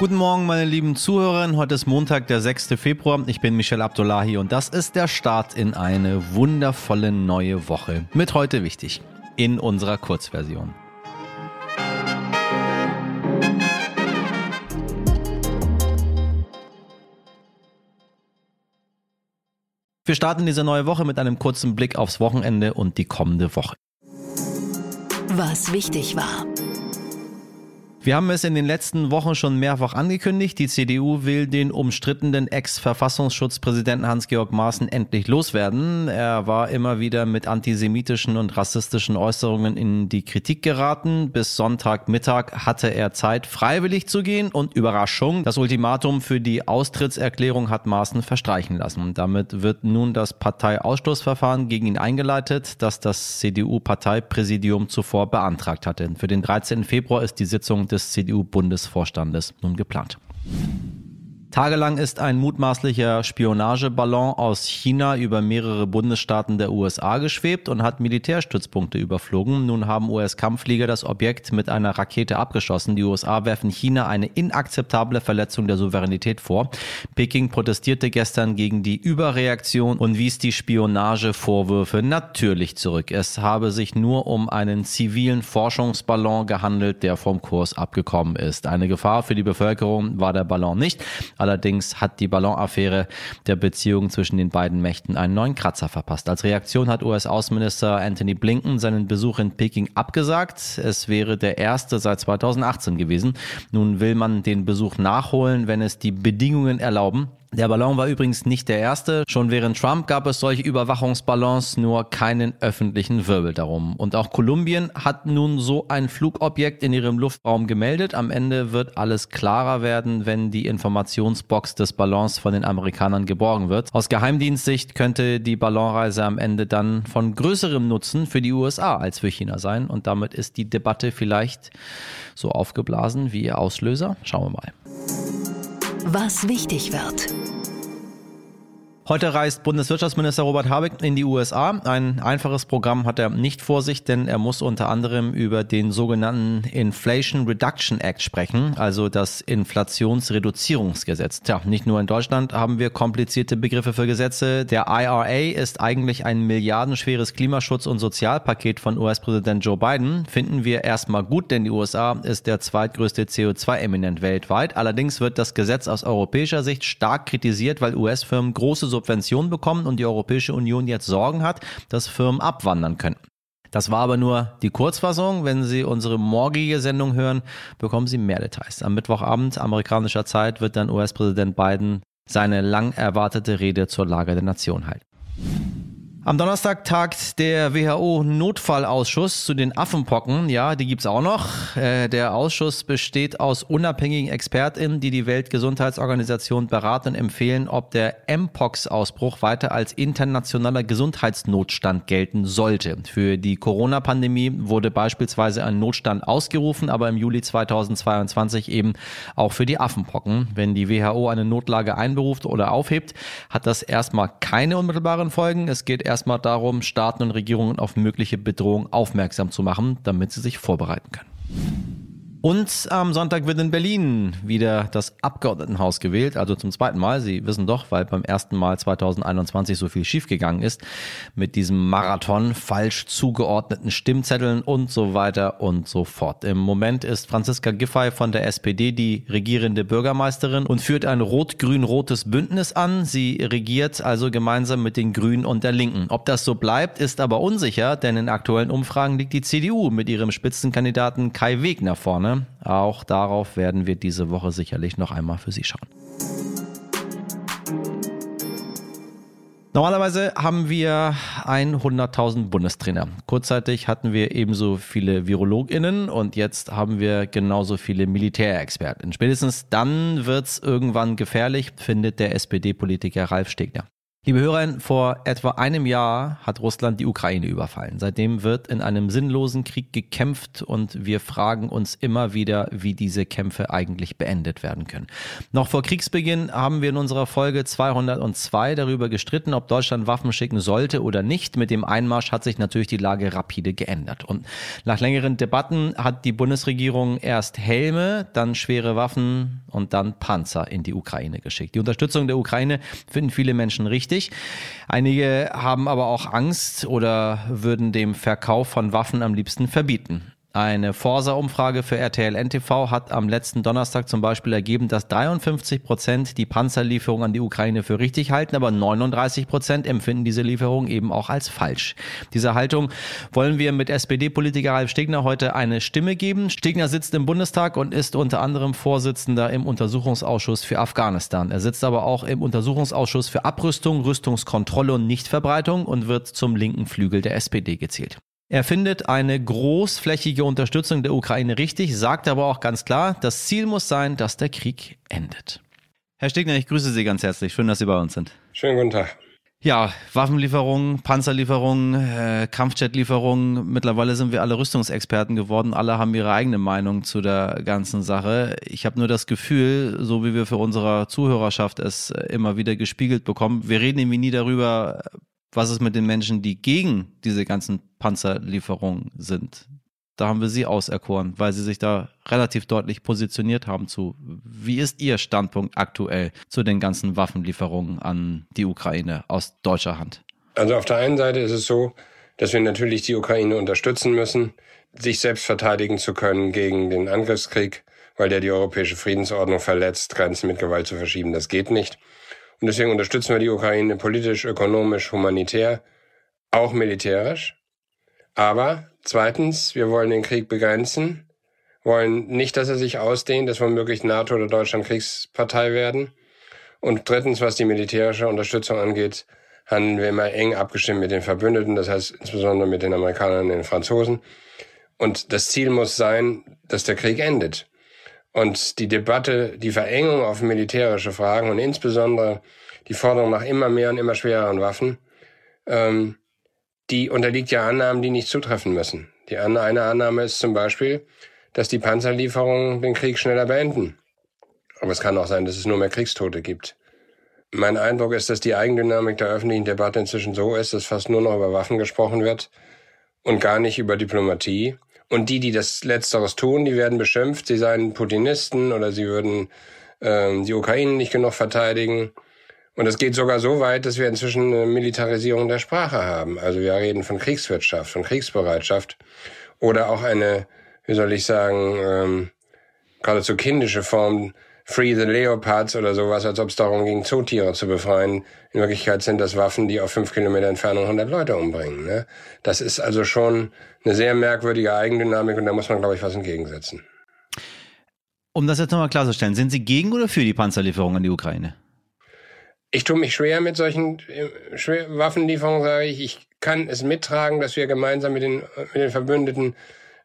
Guten Morgen, meine lieben Zuhörerinnen. Heute ist Montag, der 6. Februar. Ich bin Michel Abdullahi und das ist der Start in eine wundervolle neue Woche. Mit heute wichtig in unserer Kurzversion. Wir starten diese neue Woche mit einem kurzen Blick aufs Wochenende und die kommende Woche. Was wichtig war. Wir haben es in den letzten Wochen schon mehrfach angekündigt. Die CDU will den umstrittenen Ex-Verfassungsschutzpräsidenten Hans-Georg Maaßen endlich loswerden. Er war immer wieder mit antisemitischen und rassistischen Äußerungen in die Kritik geraten. Bis Sonntagmittag hatte er Zeit, freiwillig zu gehen und Überraschung, das Ultimatum für die Austrittserklärung hat Maaßen verstreichen lassen. Damit wird nun das Parteiausschlussverfahren gegen ihn eingeleitet, das das CDU-Parteipräsidium zuvor beantragt hatte. Für den 13. Februar ist die Sitzung des CDU-Bundesvorstandes nun geplant. Tagelang ist ein mutmaßlicher Spionageballon aus China über mehrere Bundesstaaten der USA geschwebt und hat Militärstützpunkte überflogen. Nun haben US-Kampfflieger das Objekt mit einer Rakete abgeschossen. Die USA werfen China eine inakzeptable Verletzung der Souveränität vor. Peking protestierte gestern gegen die Überreaktion und wies die Spionagevorwürfe natürlich zurück. Es habe sich nur um einen zivilen Forschungsballon gehandelt, der vom Kurs abgekommen ist. Eine Gefahr für die Bevölkerung war der Ballon nicht. Allerdings hat die Ballonaffäre der Beziehung zwischen den beiden Mächten einen neuen Kratzer verpasst. Als Reaktion hat US-Außenminister Anthony Blinken seinen Besuch in Peking abgesagt. Es wäre der erste seit 2018 gewesen. Nun will man den Besuch nachholen, wenn es die Bedingungen erlauben. Der Ballon war übrigens nicht der erste. Schon während Trump gab es solche Überwachungsballons, nur keinen öffentlichen Wirbel darum. Und auch Kolumbien hat nun so ein Flugobjekt in ihrem Luftraum gemeldet. Am Ende wird alles klarer werden, wenn die Informationsbox des Ballons von den Amerikanern geborgen wird. Aus Geheimdienstsicht könnte die Ballonreise am Ende dann von größerem Nutzen für die USA als für China sein. Und damit ist die Debatte vielleicht so aufgeblasen wie ihr Auslöser. Schauen wir mal. Was wichtig wird. Heute reist Bundeswirtschaftsminister Robert Habeck in die USA. Ein einfaches Programm hat er nicht vor sich, denn er muss unter anderem über den sogenannten Inflation Reduction Act sprechen, also das Inflationsreduzierungsgesetz. Tja, nicht nur in Deutschland haben wir komplizierte Begriffe für Gesetze. Der IRA ist eigentlich ein milliardenschweres Klimaschutz- und Sozialpaket von US-Präsident Joe Biden. Finden wir erstmal gut, denn die USA ist der zweitgrößte CO2-Eminent weltweit. Allerdings wird das Gesetz aus europäischer Sicht stark kritisiert, weil US-Firmen große Subventionen bekommen und die Europäische Union jetzt Sorgen hat, dass Firmen abwandern könnten. Das war aber nur die Kurzfassung. Wenn Sie unsere morgige Sendung hören, bekommen Sie mehr Details. Am Mittwochabend amerikanischer Zeit wird dann US-Präsident Biden seine lang erwartete Rede zur Lage der Nation halten. Am Donnerstag tagt der WHO-Notfallausschuss zu den Affenpocken. Ja, die gibt's auch noch. Äh, der Ausschuss besteht aus unabhängigen ExpertInnen, die die Weltgesundheitsorganisation beraten und empfehlen, ob der Mpox-Ausbruch weiter als internationaler Gesundheitsnotstand gelten sollte. Für die Corona-Pandemie wurde beispielsweise ein Notstand ausgerufen, aber im Juli 2022 eben auch für die Affenpocken. Wenn die WHO eine Notlage einberuft oder aufhebt, hat das erstmal keine unmittelbaren Folgen. Es geht erstmal darum, Staaten und Regierungen auf mögliche Bedrohungen aufmerksam zu machen, damit sie sich vorbereiten können. Und am Sonntag wird in Berlin wieder das Abgeordnetenhaus gewählt, also zum zweiten Mal. Sie wissen doch, weil beim ersten Mal 2021 so viel schiefgegangen ist mit diesem Marathon, falsch zugeordneten Stimmzetteln und so weiter und so fort. Im Moment ist Franziska Giffey von der SPD die regierende Bürgermeisterin und führt ein rot-grün-rotes Bündnis an. Sie regiert also gemeinsam mit den Grünen und der Linken. Ob das so bleibt, ist aber unsicher, denn in aktuellen Umfragen liegt die CDU mit ihrem Spitzenkandidaten Kai Wegner vorne. Auch darauf werden wir diese Woche sicherlich noch einmal für Sie schauen. Normalerweise haben wir 100.000 Bundestrainer. Kurzzeitig hatten wir ebenso viele VirologInnen und jetzt haben wir genauso viele Militärexperten. Spätestens dann wird es irgendwann gefährlich, findet der SPD-Politiker Ralf Stegner. Liebe Hörer, vor etwa einem Jahr hat Russland die Ukraine überfallen. Seitdem wird in einem sinnlosen Krieg gekämpft und wir fragen uns immer wieder, wie diese Kämpfe eigentlich beendet werden können. Noch vor Kriegsbeginn haben wir in unserer Folge 202 darüber gestritten, ob Deutschland Waffen schicken sollte oder nicht. Mit dem Einmarsch hat sich natürlich die Lage rapide geändert. Und nach längeren Debatten hat die Bundesregierung erst Helme, dann schwere Waffen und dann Panzer in die Ukraine geschickt. Die Unterstützung der Ukraine finden viele Menschen richtig wichtig. Einige haben aber auch Angst oder würden dem Verkauf von Waffen am liebsten verbieten. Eine Forsa-Umfrage für RTL NTV hat am letzten Donnerstag zum Beispiel ergeben, dass 53 Prozent die Panzerlieferung an die Ukraine für richtig halten, aber 39 Prozent empfinden diese Lieferung eben auch als falsch. Dieser Haltung wollen wir mit SPD-Politiker Ralf Stegner heute eine Stimme geben. Stegner sitzt im Bundestag und ist unter anderem Vorsitzender im Untersuchungsausschuss für Afghanistan. Er sitzt aber auch im Untersuchungsausschuss für Abrüstung, Rüstungskontrolle und Nichtverbreitung und wird zum linken Flügel der SPD gezählt. Er findet eine großflächige Unterstützung der Ukraine richtig, sagt aber auch ganz klar, das Ziel muss sein, dass der Krieg endet. Herr Stegner, ich grüße Sie ganz herzlich. Schön, dass Sie bei uns sind. Schönen guten Tag. Ja, Waffenlieferungen, Panzerlieferungen, äh, Kampfjetlieferungen. Mittlerweile sind wir alle Rüstungsexperten geworden. Alle haben ihre eigene Meinung zu der ganzen Sache. Ich habe nur das Gefühl, so wie wir für unsere Zuhörerschaft es immer wieder gespiegelt bekommen, wir reden irgendwie nie darüber, was ist mit den Menschen, die gegen diese ganzen Panzerlieferungen sind? Da haben wir sie auserkoren, weil sie sich da relativ deutlich positioniert haben zu. Wie ist Ihr Standpunkt aktuell zu den ganzen Waffenlieferungen an die Ukraine aus deutscher Hand? Also auf der einen Seite ist es so, dass wir natürlich die Ukraine unterstützen müssen, sich selbst verteidigen zu können gegen den Angriffskrieg, weil der die europäische Friedensordnung verletzt, Grenzen mit Gewalt zu verschieben. Das geht nicht. Und deswegen unterstützen wir die Ukraine politisch, ökonomisch, humanitär, auch militärisch. Aber zweitens, wir wollen den Krieg begrenzen, wollen nicht, dass er sich ausdehnt, dass womöglich NATO oder Deutschland Kriegspartei werden. Und drittens, was die militärische Unterstützung angeht, handeln wir immer eng abgestimmt mit den Verbündeten, das heißt insbesondere mit den Amerikanern und den Franzosen. Und das Ziel muss sein, dass der Krieg endet. Und die Debatte, die Verengung auf militärische Fragen und insbesondere die Forderung nach immer mehr und immer schwereren Waffen, ähm, die unterliegt ja Annahmen, die nicht zutreffen müssen. Die eine Annahme ist zum Beispiel, dass die Panzerlieferungen den Krieg schneller beenden. Aber es kann auch sein, dass es nur mehr Kriegstote gibt. Mein Eindruck ist, dass die Eigendynamik der öffentlichen Debatte inzwischen so ist, dass fast nur noch über Waffen gesprochen wird und gar nicht über Diplomatie. Und die, die das Letzteres tun, die werden beschimpft, sie seien Putinisten oder sie würden ähm, die Ukraine nicht genug verteidigen. Und es geht sogar so weit, dass wir inzwischen eine Militarisierung der Sprache haben. Also wir reden von Kriegswirtschaft, von Kriegsbereitschaft oder auch eine, wie soll ich sagen, ähm, geradezu kindische Form Free the Leopards oder sowas, als ob es darum ging, Zootiere zu befreien. In Wirklichkeit sind das Waffen, die auf fünf Kilometer Entfernung 100 Leute umbringen. Ne? Das ist also schon eine sehr merkwürdige Eigendynamik und da muss man, glaube ich, was entgegensetzen. Um das jetzt nochmal klarzustellen, sind Sie gegen oder für die Panzerlieferung an die Ukraine? Ich tue mich schwer mit solchen äh, Waffenlieferungen, sage ich. Ich kann es mittragen, dass wir gemeinsam mit den, mit den Verbündeten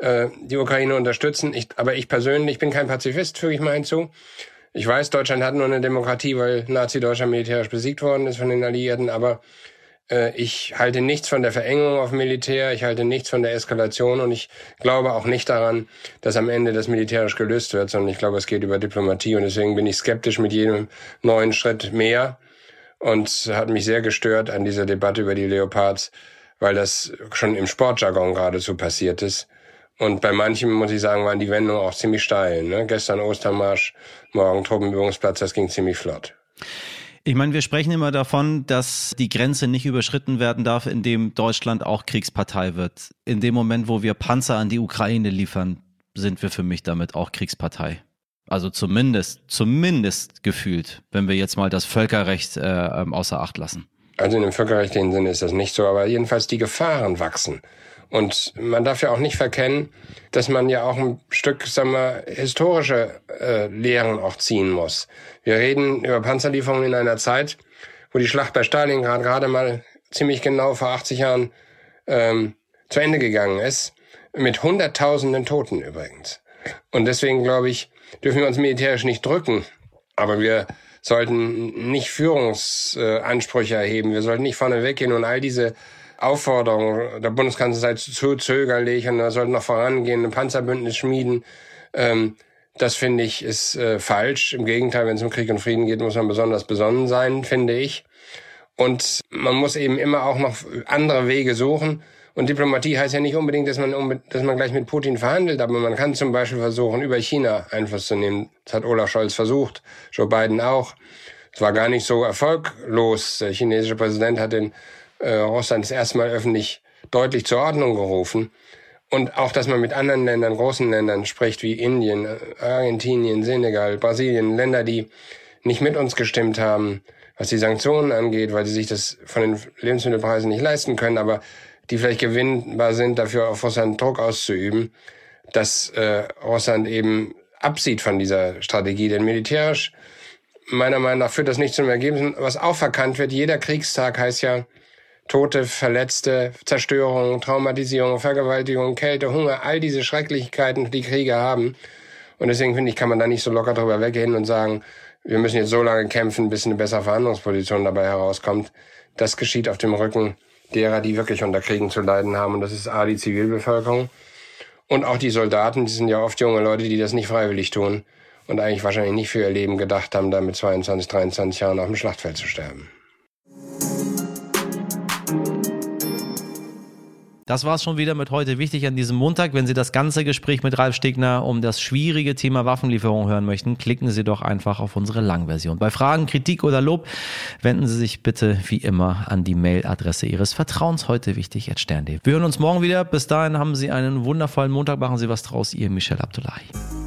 äh, die Ukraine unterstützen. Ich, aber ich persönlich bin kein Pazifist, füge ich mal hinzu. Ich weiß, Deutschland hat nur eine Demokratie, weil Nazi-Deutschland militärisch besiegt worden ist von den Alliierten, aber äh, ich halte nichts von der Verengung auf Militär, ich halte nichts von der Eskalation. Und ich glaube auch nicht daran, dass am Ende das militärisch gelöst wird, sondern ich glaube, es geht über Diplomatie. Und deswegen bin ich skeptisch mit jedem neuen Schritt mehr. Und hat mich sehr gestört an dieser Debatte über die Leopards, weil das schon im Sportjargon geradezu passiert ist und bei manchen, muss ich sagen, waren die Wendungen auch ziemlich steil. Ne? Gestern Ostermarsch, morgen Truppenübungsplatz, das ging ziemlich flott. Ich meine, wir sprechen immer davon, dass die Grenze nicht überschritten werden darf, indem Deutschland auch Kriegspartei wird. In dem Moment, wo wir Panzer an die Ukraine liefern, sind wir für mich damit auch Kriegspartei. Also zumindest, zumindest gefühlt, wenn wir jetzt mal das Völkerrecht äh, ähm, außer Acht lassen. Also in dem völkerrechtlichen Sinne ist das nicht so, aber jedenfalls die Gefahren wachsen. Und man darf ja auch nicht verkennen, dass man ja auch ein Stück, sagen wir, historische äh, Lehren auch ziehen muss. Wir reden über Panzerlieferungen in einer Zeit, wo die Schlacht bei Stalingrad gerade mal ziemlich genau vor 80 Jahren ähm, zu Ende gegangen ist, mit Hunderttausenden Toten übrigens. Und deswegen glaube ich, dürfen wir uns militärisch nicht drücken, aber wir sollten nicht Führungsansprüche erheben. Wir sollten nicht vorne weggehen und all diese Aufforderungen der Bundeskanzler sei zu zögerlich und er sollte noch vorangehen, ein Panzerbündnis schmieden. Ähm, das finde ich ist äh, falsch. Im Gegenteil, wenn es um Krieg und Frieden geht, muss man besonders besonnen sein, finde ich. Und man muss eben immer auch noch andere Wege suchen. Und Diplomatie heißt ja nicht unbedingt, dass man, dass man gleich mit Putin verhandelt, aber man kann zum Beispiel versuchen, über China Einfluss zu nehmen. Das hat Olaf Scholz versucht, Joe Biden auch. Es war gar nicht so erfolglos. Der chinesische Präsident hat den äh, Russland das erste öffentlich deutlich zur Ordnung gerufen. Und auch, dass man mit anderen Ländern, großen Ländern spricht, wie Indien, Argentinien, Senegal, Brasilien, Länder, die nicht mit uns gestimmt haben, was die Sanktionen angeht, weil sie sich das von den Lebensmittelpreisen nicht leisten können, aber die vielleicht gewinnbar sind, dafür auf Russland Druck auszuüben, dass äh, Russland eben absieht von dieser Strategie. Denn militärisch, meiner Meinung nach, führt das nicht zum Ergebnis. Was auch verkannt wird, jeder Kriegstag heißt ja Tote, Verletzte, Zerstörung, Traumatisierung, Vergewaltigung, Kälte, Hunger, all diese Schrecklichkeiten, die Kriege haben. Und deswegen finde ich, kann man da nicht so locker drüber weggehen und sagen, wir müssen jetzt so lange kämpfen, bis eine bessere Verhandlungsposition dabei herauskommt. Das geschieht auf dem Rücken derer, die wirklich unter Kriegen zu leiden haben. Und das ist A, die Zivilbevölkerung. Und auch die Soldaten, die sind ja oft junge Leute, die das nicht freiwillig tun und eigentlich wahrscheinlich nicht für ihr Leben gedacht haben, da mit 22, 23 Jahren auf dem Schlachtfeld zu sterben. Das war es schon wieder mit heute wichtig an diesem Montag. Wenn Sie das ganze Gespräch mit Ralf Stegner um das schwierige Thema Waffenlieferung hören möchten, klicken Sie doch einfach auf unsere Langversion. Bei Fragen, Kritik oder Lob wenden Sie sich bitte wie immer an die Mailadresse Ihres Vertrauens heute wichtig at stern.de. Wir hören uns morgen wieder. Bis dahin haben Sie einen wundervollen Montag. Machen Sie was draus. Ihr Michel Abdullahi.